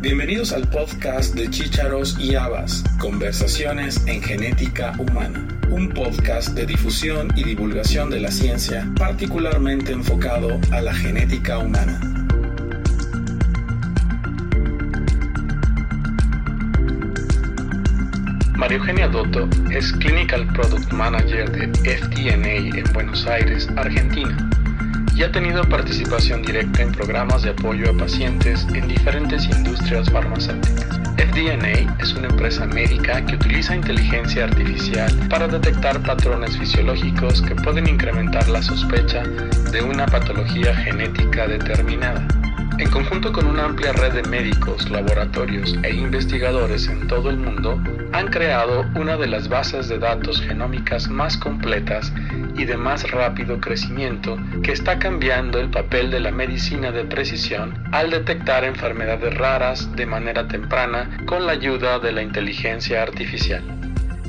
Bienvenidos al podcast de Chícharos y Habas, Conversaciones en Genética Humana, un podcast de difusión y divulgación de la ciencia particularmente enfocado a la genética humana. María Eugenia Dotto es Clinical Product Manager de FDNA en Buenos Aires, Argentina y ha tenido participación directa en programas de apoyo a pacientes en diferentes industrias farmacéuticas. FDNA es una empresa médica que utiliza inteligencia artificial para detectar patrones fisiológicos que pueden incrementar la sospecha de una patología genética determinada. En conjunto con una amplia red de médicos, laboratorios e investigadores en todo el mundo, han creado una de las bases de datos genómicas más completas y de más rápido crecimiento que está cambiando el papel de la medicina de precisión al detectar enfermedades raras de manera temprana con la ayuda de la inteligencia artificial.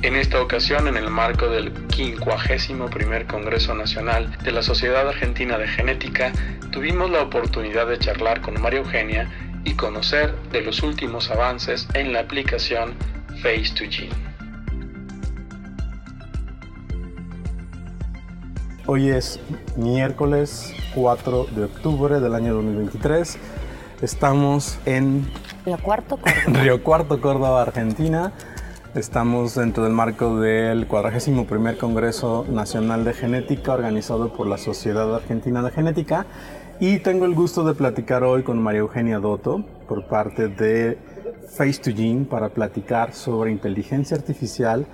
En esta ocasión, en el marco del 51 Congreso Nacional de la Sociedad Argentina de Genética, tuvimos la oportunidad de charlar con María Eugenia y conocer de los últimos avances en la aplicación Face to Gene. Hoy es miércoles 4 de octubre del año 2023. Estamos en Río Cuarto, Córdoba. Río Cuarto, Córdoba, Argentina. Estamos dentro del marco del 41 Congreso Nacional de Genética organizado por la Sociedad Argentina de Genética y tengo el gusto de platicar hoy con María Eugenia Dotto por parte de Face to Gene para platicar sobre inteligencia artificial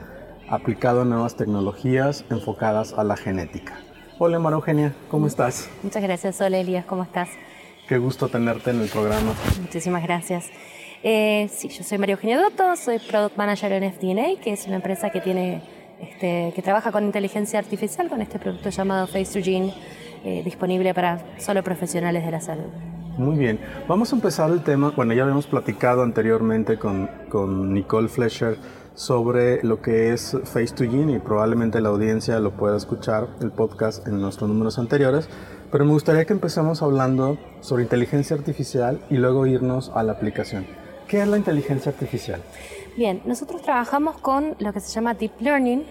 aplicado a nuevas tecnologías enfocadas a la genética. Hola María Eugenia, ¿cómo estás? Muchas gracias, Hola Elías, ¿cómo estás? Qué gusto tenerte en el programa. Muchísimas gracias. Eh, sí, yo soy María Eugenia Dotto, soy Product Manager en FDNA, que es una empresa que, tiene, este, que trabaja con inteligencia artificial, con este producto llamado Face to Gene, eh, disponible para solo profesionales de la salud. Muy bien, vamos a empezar el tema, bueno, ya habíamos platicado anteriormente con, con Nicole Flesher sobre lo que es Face to Gene y probablemente la audiencia lo pueda escuchar el podcast en nuestros números anteriores, pero me gustaría que empecemos hablando sobre inteligencia artificial y luego irnos a la aplicación. ¿Qué es la inteligencia artificial? Bien, nosotros trabajamos con lo que se llama Deep Learning,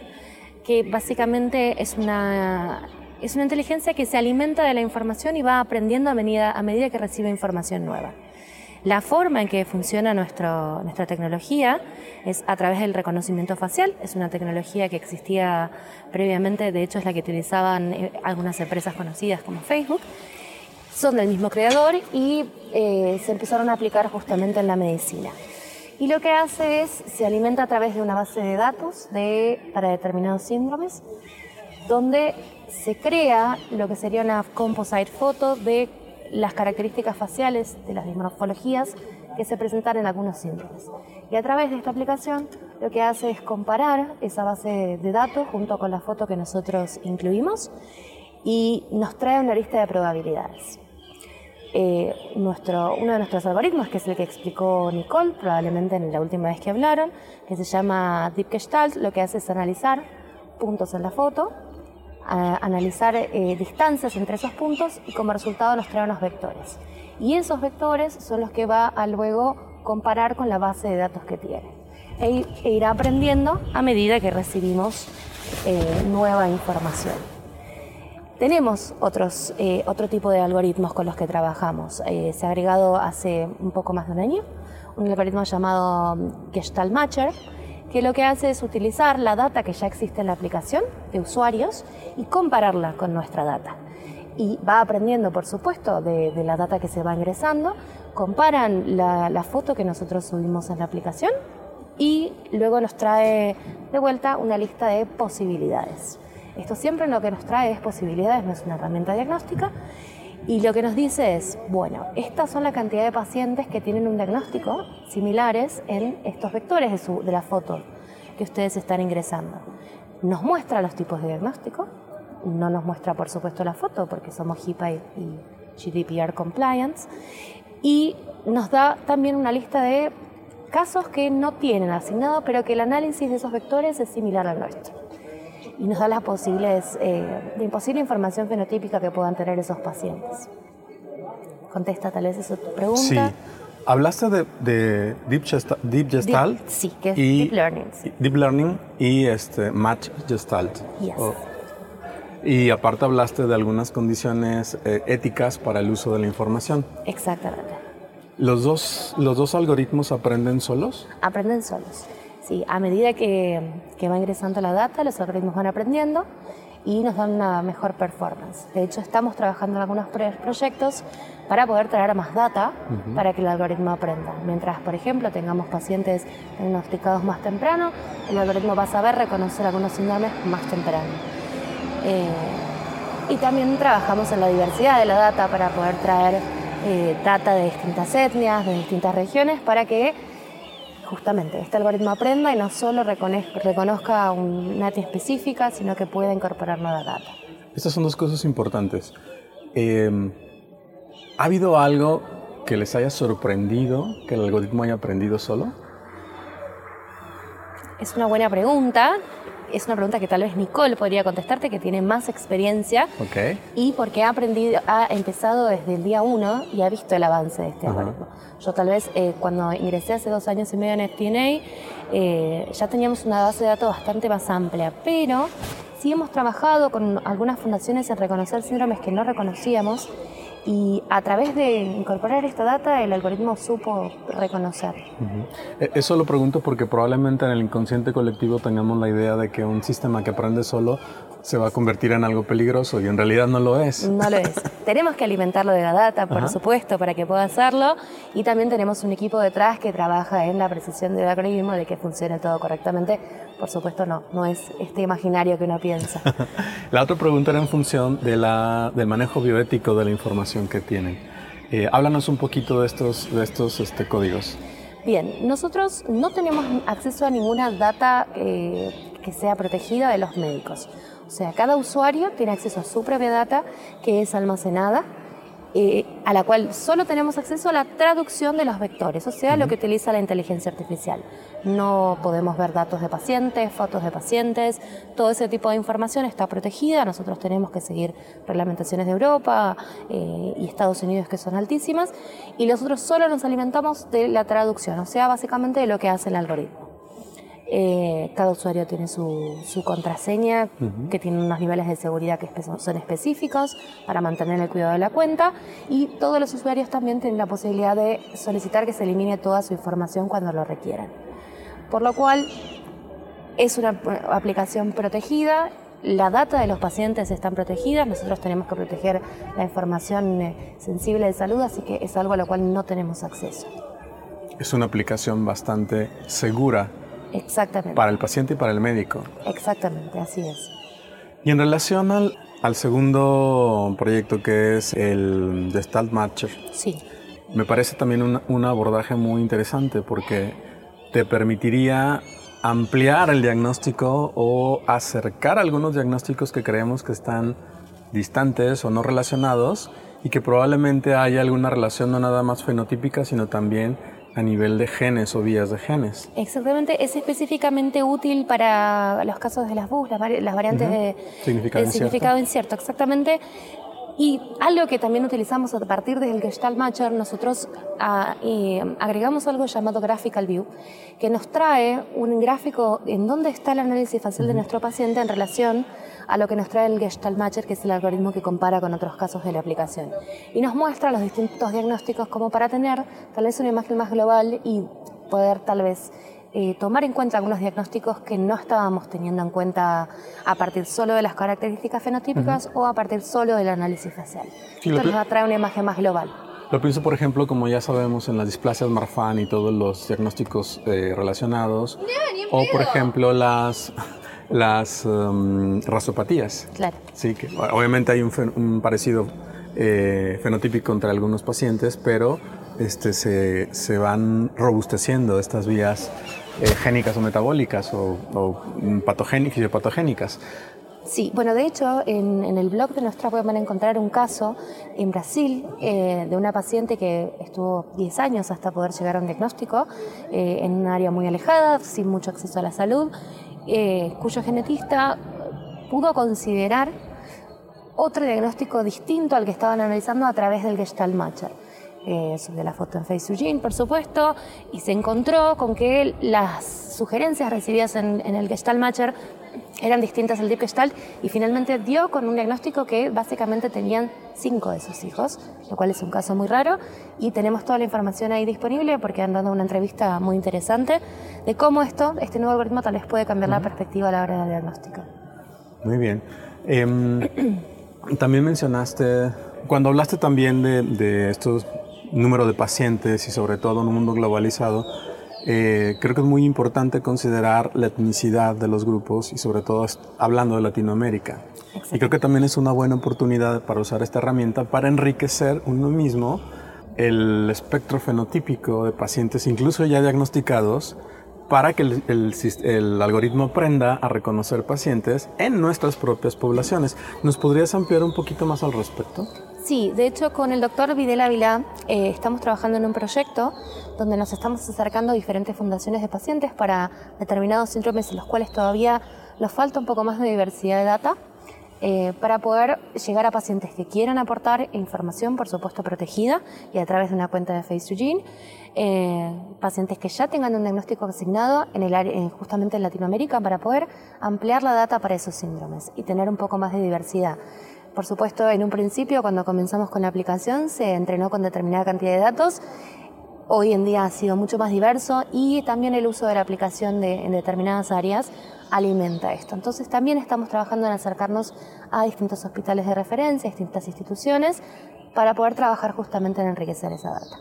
que básicamente es una, es una inteligencia que se alimenta de la información y va aprendiendo a medida, a medida que recibe información nueva. La forma en que funciona nuestro, nuestra tecnología es a través del reconocimiento facial. Es una tecnología que existía previamente, de hecho es la que utilizaban eh, algunas empresas conocidas como Facebook. Son del mismo creador y eh, se empezaron a aplicar justamente en la medicina. Y lo que hace es, se alimenta a través de una base de datos de, para determinados síndromes, donde se crea lo que sería una composite foto de las características faciales de las morfologías que se presentan en algunos síndromes. Y a través de esta aplicación lo que hace es comparar esa base de datos junto con la foto que nosotros incluimos y nos trae una lista de probabilidades. Eh, nuestro, uno de nuestros algoritmos, que es el que explicó Nicole, probablemente en la última vez que hablaron, que se llama Deep lo que hace es analizar puntos en la foto analizar eh, distancias entre esos puntos y como resultado nos trae unos vectores. Y esos vectores son los que va a luego comparar con la base de datos que tiene. E, e irá aprendiendo a medida que recibimos eh, nueva información. Tenemos otros, eh, otro tipo de algoritmos con los que trabajamos. se ha agregado hace un poco más de un año un algoritmo llamado Gestalt Matcher, que lo que hace es utilizar la data que ya existe en la aplicación de usuarios y compararla con nuestra data. Y va aprendiendo, por supuesto, de, la data que se va ingresando, comparan la, foto que nosotros subimos en la aplicación y luego nos trae de vuelta una lista de posibilidades. Esto siempre lo que nos trae es posibilidades, no es una herramienta diagnóstica. Y lo que nos dice es, bueno, estas son la cantidad de pacientes que tienen un diagnóstico similares en estos vectores de, su, de la foto que ustedes están ingresando. Nos muestra los tipos de diagnóstico, no nos muestra por supuesto la foto porque somos HIPAA y GDPR compliance, y nos da también una lista de casos que no tienen asignado, pero que el análisis de esos vectores es similar al nuestro y nos da las posibles, eh, de imposible información fenotípica que puedan tener esos pacientes. Contesta tal vez esa pregunta. Sí. Hablaste de, de Deep, Gestalt, Deep Gestalt sí, que es y Deep Learning. sí. Deep Learning y este Match Gestalt. Yes. Oh. Y aparte hablaste de algunas condiciones eh, éticas para el uso de la información. Exactamente. ¿Los dos, ¿Los dos algoritmos aprenden solos? Aprenden solos. Sí, a medida que, que va ingresando la data, los algoritmos van aprendiendo y nos dan una mejor performance. De hecho, estamos trabajando en algunos proyectos para poder traer más data para que el algoritmo aprenda. Mientras, por ejemplo, tengamos pacientes diagnosticados más temprano, el algoritmo va a saber reconocer algunos síndromes más temprano. Eh, y también trabajamos en la diversidad de la data para poder traer eh, data de distintas etnias, de distintas regiones, para que justamente este algoritmo aprenda y no solo reconozca una etnia específica, sino que pueda incorporar nueva data. Estas son dos cosas importantes. Eh, ¿Ha habido algo que les haya sorprendido que el algoritmo haya aprendido solo? Es una buena pregunta. Es una pregunta que tal vez Nicole podría contestarte, que tiene más experiencia Ok. y porque ha aprendido, ha empezado desde el día uno y ha visto el avance de este Ajá. algoritmo. Yo tal vez eh, cuando ingresé hace dos años y medio en FTNA eh, ya teníamos una base de datos bastante más amplia, pero sí hemos trabajado con algunas fundaciones en reconocer síndromes que no reconocíamos y a través de incorporar esta data el algoritmo supo reconocer. Ujú. Eh, Eso lo pregunto porque probablemente en el inconsciente colectivo tengamos la idea de que un sistema que aprende solo se va a convertir en algo peligroso y en realidad no lo es. No lo es. tenemos que alimentarlo de la data, por Ajá. supuesto, para que pueda hacerlo. Y también tenemos un equipo detrás que trabaja en la precisión del algoritmo, de que funcione todo correctamente. Por supuesto, no, no es este imaginario que uno piensa. La otra pregunta era en función de la, del manejo bioético de la información que tienen. Eh, háblanos un poquito de estos, de estos este, códigos. Bien, nosotros no tenemos acceso a ninguna data eh, que sea protegida de los médicos. O sea, cada usuario tiene acceso a su propia data que es almacenada, eh, a la cual solo tenemos acceso a la traducción de los vectores, o sea, lo que utiliza la inteligencia artificial. No podemos ver datos de pacientes, fotos de pacientes, todo ese tipo de información está protegida. Nosotros tenemos que seguir reglamentaciones de Europa eh, y Estados Unidos que son altísimas, y nosotros solo nos alimentamos de la traducción, o sea, básicamente de lo que hace el algoritmo. Eh, cada usuario tiene su, su contraseña que tiene unos niveles de seguridad que son específicos para mantener el cuidado de la cuenta y todos los usuarios también tienen la posibilidad de solicitar que se elimine toda su información cuando lo requieran. Por lo cual es una eh, aplicación protegida, la data de los pacientes están protegidas, nosotros tenemos que proteger la información eh, sensible de salud, así que es algo a lo cual no tenemos acceso. Es una aplicación bastante segura Exactamente. para el paciente y para el médico. Exactamente, así es. Y en relación al, al segundo proyecto que es el Gestalt Matcher, Sí. me parece también un, un abordaje muy interesante porque te permitiría ampliar el diagnóstico o acercar algunos diagnósticos que creemos que están distantes o no relacionados y que probablemente haya alguna relación no nada más fenotípica, sino también a nivel de genes o vías de genes. Exactamente, es específicamente útil para los casos de las BUS, las, vari- las variantes de Significado de incierto. significado incierto, exactamente. Y algo que también utilizamos a partir del Gestalt Matcher, nosotros ah, eh, agregamos algo llamado Graphical View, que nos trae un gráfico en donde está el análisis facial de nuestro paciente en relación a lo que nos trae el Gestalt Matcher, que es el algoritmo que compara con otros casos de la aplicación. Y nos muestra los distintos diagnósticos como para tener tal vez una imagen más global y poder tal vez eh, tomar en cuenta algunos diagnósticos que no estábamos teniendo en cuenta a partir solo de las características fenotípicas o a partir solo del análisis facial. Sí, Esto nos trae una imagen más global. Lo pienso, por ejemplo, como ya sabemos en las displasias Marfan y todos los diagnósticos eh, relacionados, o por ejemplo las, las um, rasopatías. Claro. Sí, que obviamente hay un, fen- un parecido eh, fenotípico entre algunos pacientes, pero este, se, se van robusteciendo estas vías eh, génicas o metabólicas o, patogénicas y patogénicas. Sí, bueno, de hecho, en, el blog de nuestra web van a encontrar un caso en Brasil eh, de una paciente que estuvo 10 años hasta poder llegar a un diagnóstico eh, en un área muy alejada, sin mucho acceso a la salud, eh, cuyo genetista pudo considerar otro diagnóstico distinto al que estaban analizando a través del Gestalt Matcher. Eh, sobre la foto en FaceToGene, por supuesto, y se encontró con que las sugerencias recibidas en, el Gestalt Matcher eran distintas al Deep Gestalt y finalmente dio con un diagnóstico que básicamente tenían cinco de sus hijos, lo cual es un caso muy raro y tenemos toda la información ahí disponible porque han dado una entrevista muy interesante de cómo esto, este nuevo algoritmo tal vez puede cambiar la perspectiva a la hora del diagnóstico. Muy bien. Em, también mencionaste, cuando hablaste también de, de estos números de pacientes y sobre todo en un mundo globalizado, eh, creo que es muy importante considerar la etnicidad de los grupos y sobre todo hablando de Latinoamérica. Y creo que también es una buena oportunidad para usar esta herramienta para enriquecer uno mismo el espectro fenotípico de pacientes, incluso ya diagnosticados, para que el, el, algoritmo aprenda a reconocer pacientes en nuestras propias poblaciones. ¿Nos podrías ampliar un poquito más al respecto? Sí, de hecho con el doctor Videl Ávila eh, estamos trabajando en un proyecto donde nos estamos acercando a diferentes fundaciones de pacientes para determinados síndromes en los cuales todavía nos falta un poco más de diversidad de data eh, para poder llegar a pacientes que quieran aportar información, por supuesto protegida y a través de una cuenta de FaceToGene, eh, pacientes que ya tengan un diagnóstico asignado en el justamente en Latinoamérica para poder ampliar la data para esos síndromes y tener un poco más de diversidad. Por supuesto, en un principio, cuando comenzamos con la aplicación, se entrenó con determinada cantidad de datos. Hoy en día ha sido mucho más diverso y también el uso de la aplicación en determinadas áreas alimenta esto. Entonces también estamos trabajando en acercarnos a distintos hospitales de referencia, distintas instituciones, para poder trabajar justamente en enriquecer esa data.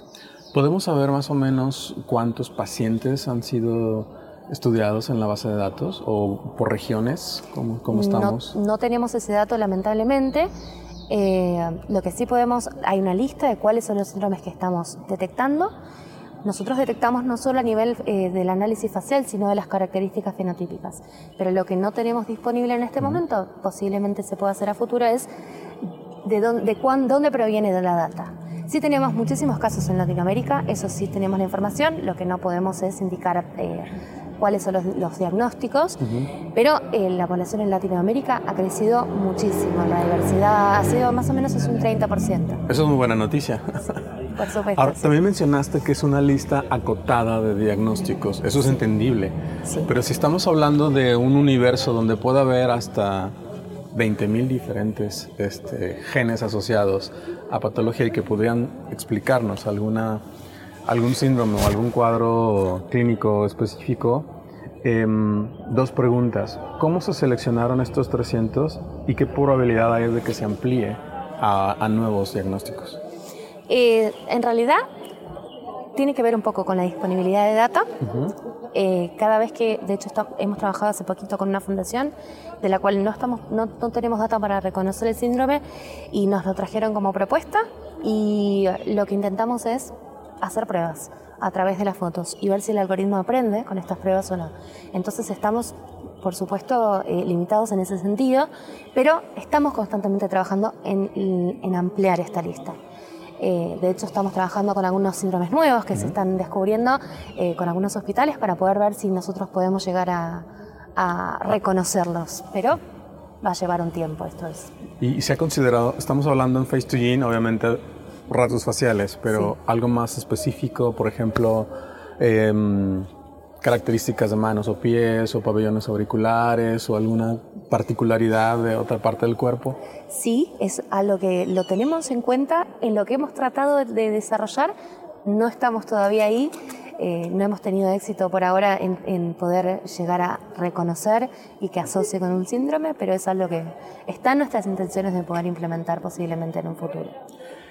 ¿Podemos saber más o menos cuántos pacientes han sido estudiados en la base de datos o por regiones? ¿Cómo, cómo estamos? No, tenemos ese dato lamentablemente. Eh, lo que sí podemos, hay una lista de cuáles son los síndromes que estamos detectando nosotros detectamos no solo a nivel eh, del análisis facial, sino de las características fenotípicas. Pero lo que no tenemos disponible en este momento, posiblemente se pueda hacer a futuro, es de dónde, dónde proviene de la data. Sí tenemos muchísimos casos en Latinoamérica, eso sí tenemos la información, lo que no podemos es indicar eh, cuáles son los, diagnósticos, pero eh, la población en Latinoamérica ha crecido muchísimo, la diversidad ha sido más o menos es un 30%. Eso es muy buena noticia. Por supuesto. Ahora, también mencionaste que es una lista acotada de diagnósticos, eso es entendible, pero si estamos hablando de un universo donde puede haber hasta 20.000 diferentes este, genes asociados a patología y que podrían explicarnos alguna, algún síndrome o algún cuadro clínico específico, em, dos preguntas. ¿Cómo se seleccionaron estos 300 y qué probabilidad hay de que se amplíe a nuevos diagnósticos? Eh, en realidad tiene que ver un poco con la disponibilidad de data. Eh, cada vez que, de hecho, hemos trabajado hace poquito con una fundación de la cual no, estamos, no, tenemos data para reconocer el síndrome y nos lo trajeron como propuesta y lo que intentamos es hacer pruebas a través de las fotos y ver si el algoritmo aprende con estas pruebas o no. Entonces estamos, por supuesto, eh, limitados en ese sentido, pero estamos constantemente trabajando en ampliar esta lista. Eh, de hecho, estamos trabajando con algunos síndromes nuevos que se están descubriendo eh, con algunos hospitales para poder ver si nosotros podemos llegar a, reconocerlos. Pero va a llevar un tiempo esto es. Y se ha considerado, estamos hablando en Face to Gene, obviamente rasgos faciales, pero algo más específico, por ejemplo, em, características de manos o pies o pabellones auriculares o alguna particularidad de otra parte del cuerpo? Sí, es a lo que lo tenemos en cuenta, en lo que hemos tratado de desarrollar, no estamos todavía ahí, eh, no hemos tenido éxito por ahora en, poder llegar a reconocer y que asocie con un síndrome, pero es algo que está en nuestras intenciones de poder implementar posiblemente en un futuro.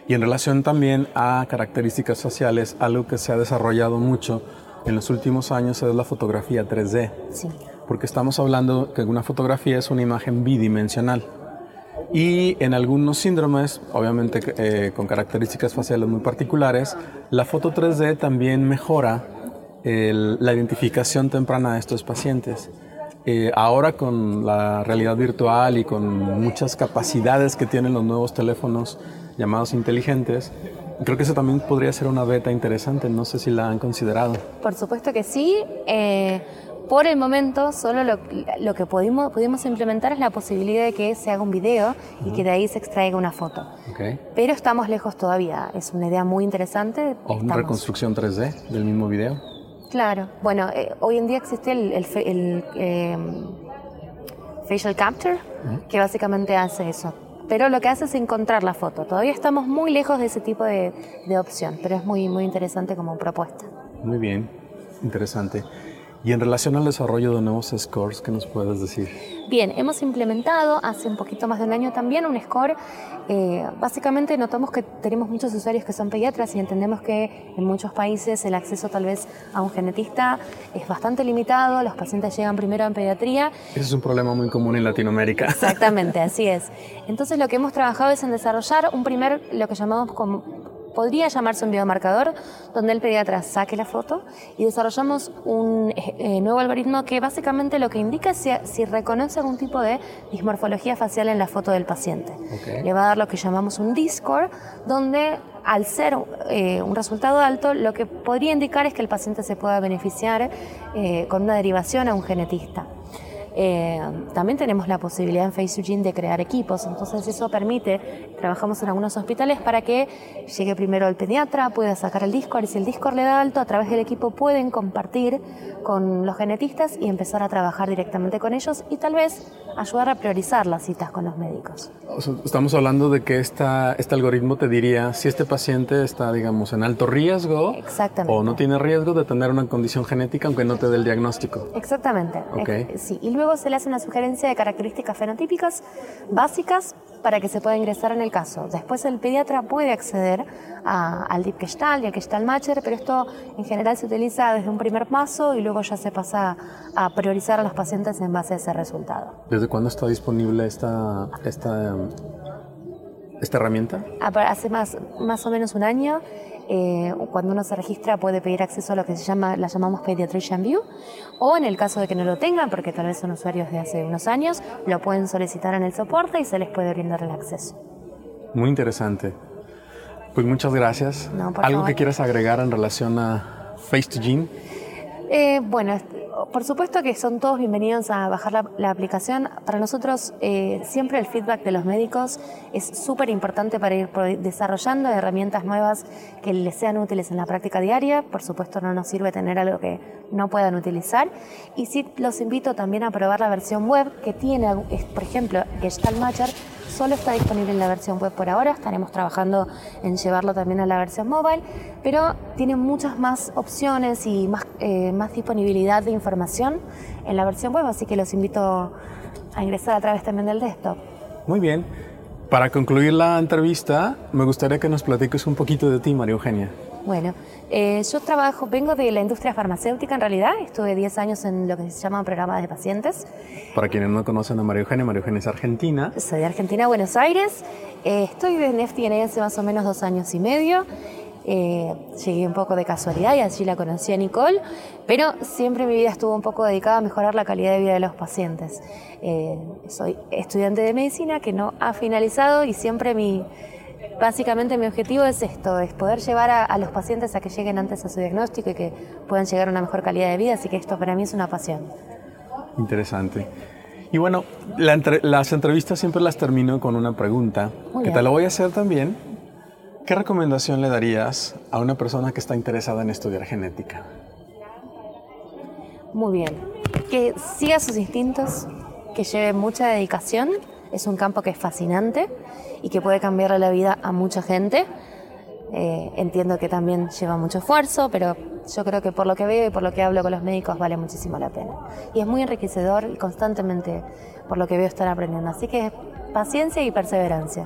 Y en relación también a características faciales, algo que se ha desarrollado mucho en los últimos años es la fotografía 3D. Sí. Porque estamos hablando que una fotografía es una imagen bidimensional. Y en algunos síndromes, obviamente eh, con características faciales muy particulares, la foto 3D también mejora la identificación temprana de estos pacientes. Eh, ahora con la realidad virtual y con muchas capacidades que tienen los nuevos teléfonos llamados inteligentes, Creo que eso también podría ser una beta interesante, no sé si la han considerado. Por supuesto que sí. Eh, Por el momento, solo lo, lo que pudimos, pudimos implementar es la posibilidad de que se haga un video y que de ahí se extraiga una foto. Ok. Pero estamos lejos todavía. Es una idea muy interesante. O una reconstrucción 3D del mismo video. Claro. Bueno, eh, hoy en día existe el, el el, eh, facial capture, que básicamente hace eso. Pero lo que hace es encontrar la foto. Todavía estamos muy lejos de ese tipo de, de opción, pero es muy, muy interesante como propuesta. Muy bien, interesante. Y en relación al desarrollo de nuevos scores, ¿qué nos puedes decir? Bien, hemos implementado hace un poquito más de un año también un score. Eh, básicamente notamos que tenemos muchos usuarios que son pediatras y entendemos que en muchos países el acceso tal vez a un genetista es bastante limitado, los pacientes llegan primero en pediatría Ese es un problema muy común en Latinoamérica. Exactamente, así es. Entonces lo que hemos trabajado es en desarrollar un primer, lo que llamamos como, podría llamarse un biomarcador, donde el pediatra saque la foto y desarrollamos un eh, nuevo algoritmo que básicamente lo que indica es si, si reconoce algún tipo de dismorfología facial en la foto del paciente. Le va a dar lo que llamamos un D-score, donde al ser eh, un resultado alto, lo que podría indicar es que el paciente se pueda beneficiar eh, con una derivación a un genetista. Eh, también tenemos la posibilidad en FaceUgene de crear equipos, entonces eso permite, trabajamos en algunos hospitales para que llegue primero el pediatra, pueda sacar el Discord y si el Discord le da alto, a través del equipo pueden compartir con los genetistas y empezar a trabajar directamente con ellos y tal vez ayudar a priorizar las citas con los médicos. O sea, Estamos hablando de que esta, este algoritmo te diría si este paciente está, digamos, en alto riesgo Exactamente. o no tiene riesgo de tener una condición genética aunque no te dé el diagnóstico. Exactamente. Ok. Eh, sí. Y luego se le hace una sugerencia de características fenotípicas básicas para que se pueda ingresar en el caso. Después el pediatra puede acceder a- al Deep Gestalt y al Gestalt Matcher, pero esto en general se utiliza desde un primer paso y luego ya se pasa a priorizar a los pacientes en base a ese resultado. ¿Desde cuándo está disponible esta, esta, esta herramienta? Hace más, más o menos un año, eh, cuando uno se registra puede pedir acceso a lo que se llama, la llamamos Pediatrician View, o en el caso de que no lo tengan, porque tal vez son usuarios de hace unos años, lo pueden solicitar en el soporte y se les puede brindar el acceso. Muy interesante. Pues muchas gracias. No, ¿Algo favor. que quieras agregar en relación a Face2Gene? Eh, bueno, por supuesto que son todos bienvenidos a bajar la, la aplicación. Para nosotros eh, siempre el feedback de los médicos es súper importante para ir desarrollando herramientas nuevas que les sean útiles en la práctica diaria. Por supuesto no nos sirve tener algo que no puedan utilizar. Y sí los invito también a probar la versión web que tiene, por ejemplo, Gestalt Matcher Solo está disponible en la versión web por ahora, estaremos trabajando en llevarlo también a la versión mobile, pero tiene muchas más opciones y más, eh, más disponibilidad de información en la versión web, así que los invito a ingresar a través también del desktop. Muy bien. Para concluir la entrevista, me gustaría que nos platiques un poquito de ti, María Eugenia. Bueno, eh, yo trabajo, vengo de la industria farmacéutica en realidad, estuve 10 años en lo que se llama programa de pacientes. Para quienes no conocen a María Eugenia, María Eugenia es argentina. Soy de Argentina, Buenos Aires. Eh, estoy en FTNA hace más o menos dos años y medio. Eh, llegué un poco de casualidad y allí la conocí a Nicole, pero siempre mi vida estuvo un poco dedicada a mejorar la calidad de vida de los pacientes. Eh, soy estudiante de medicina que no ha finalizado y siempre mi, básicamente mi objetivo es esto, es poder llevar a, a los pacientes a que lleguen antes a su diagnóstico y que puedan llegar a una mejor calidad de vida, así que esto para mí es una pasión. Interesante. Y bueno, la entre- las entrevistas siempre las termino con una pregunta, Muy que te la voy a hacer también. ¿Qué recomendación le darías a una persona que está interesada en estudiar genética? Muy bien. Que siga sus instintos, que lleve mucha dedicación. Es un campo que es fascinante y que puede cambiarle la vida a mucha gente. Eh, entiendo que también lleva mucho esfuerzo, pero yo creo que por lo que veo y por lo que hablo con los médicos vale muchísimo la pena. Y es muy enriquecedor y constantemente, por lo que veo, están aprendiendo. Así que paciencia y perseverancia.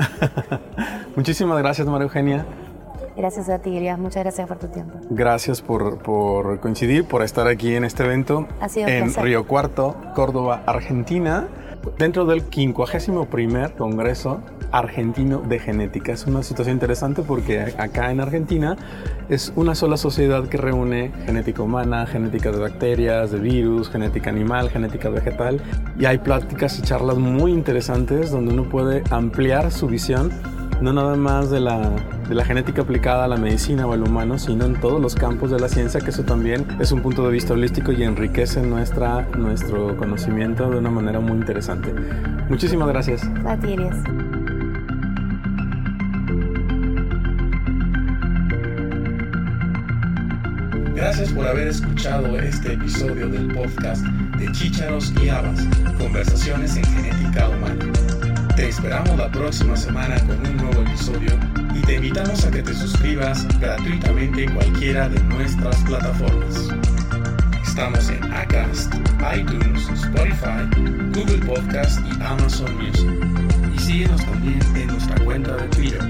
Muchísimas gracias, María Eugenia. Gracias a ti, Elias. Muchas gracias por tu tiempo. Gracias por, por coincidir, por estar aquí en este evento Ha sido en placer. Río Cuarto, Córdoba, Argentina, dentro del 51 Congreso Argentino de Genética. Es una situación interesante porque acá en Argentina es una sola sociedad que reúne genética humana, genética de bacterias, de virus, genética animal, genética vegetal y hay pláticas y charlas muy interesantes donde uno puede ampliar su visión no nada más de la, de la genética aplicada a la medicina o al humano, sino en todos los campos de la ciencia, que eso también es un punto de vista holístico y enriquece nuestra, nuestro conocimiento de una manera muy interesante. Muchísimas gracias. A Gracias por haber escuchado este episodio del podcast de Chícharos y Habas, Conversaciones en Genética Humana. Te esperamos la próxima semana con un nuevo episodio y te invitamos a que te suscribas gratuitamente en cualquiera de nuestras plataformas. Estamos en Acast, iTunes, Spotify, Google Podcast y Amazon Music. Y síguenos también en nuestra cuenta de Twitter,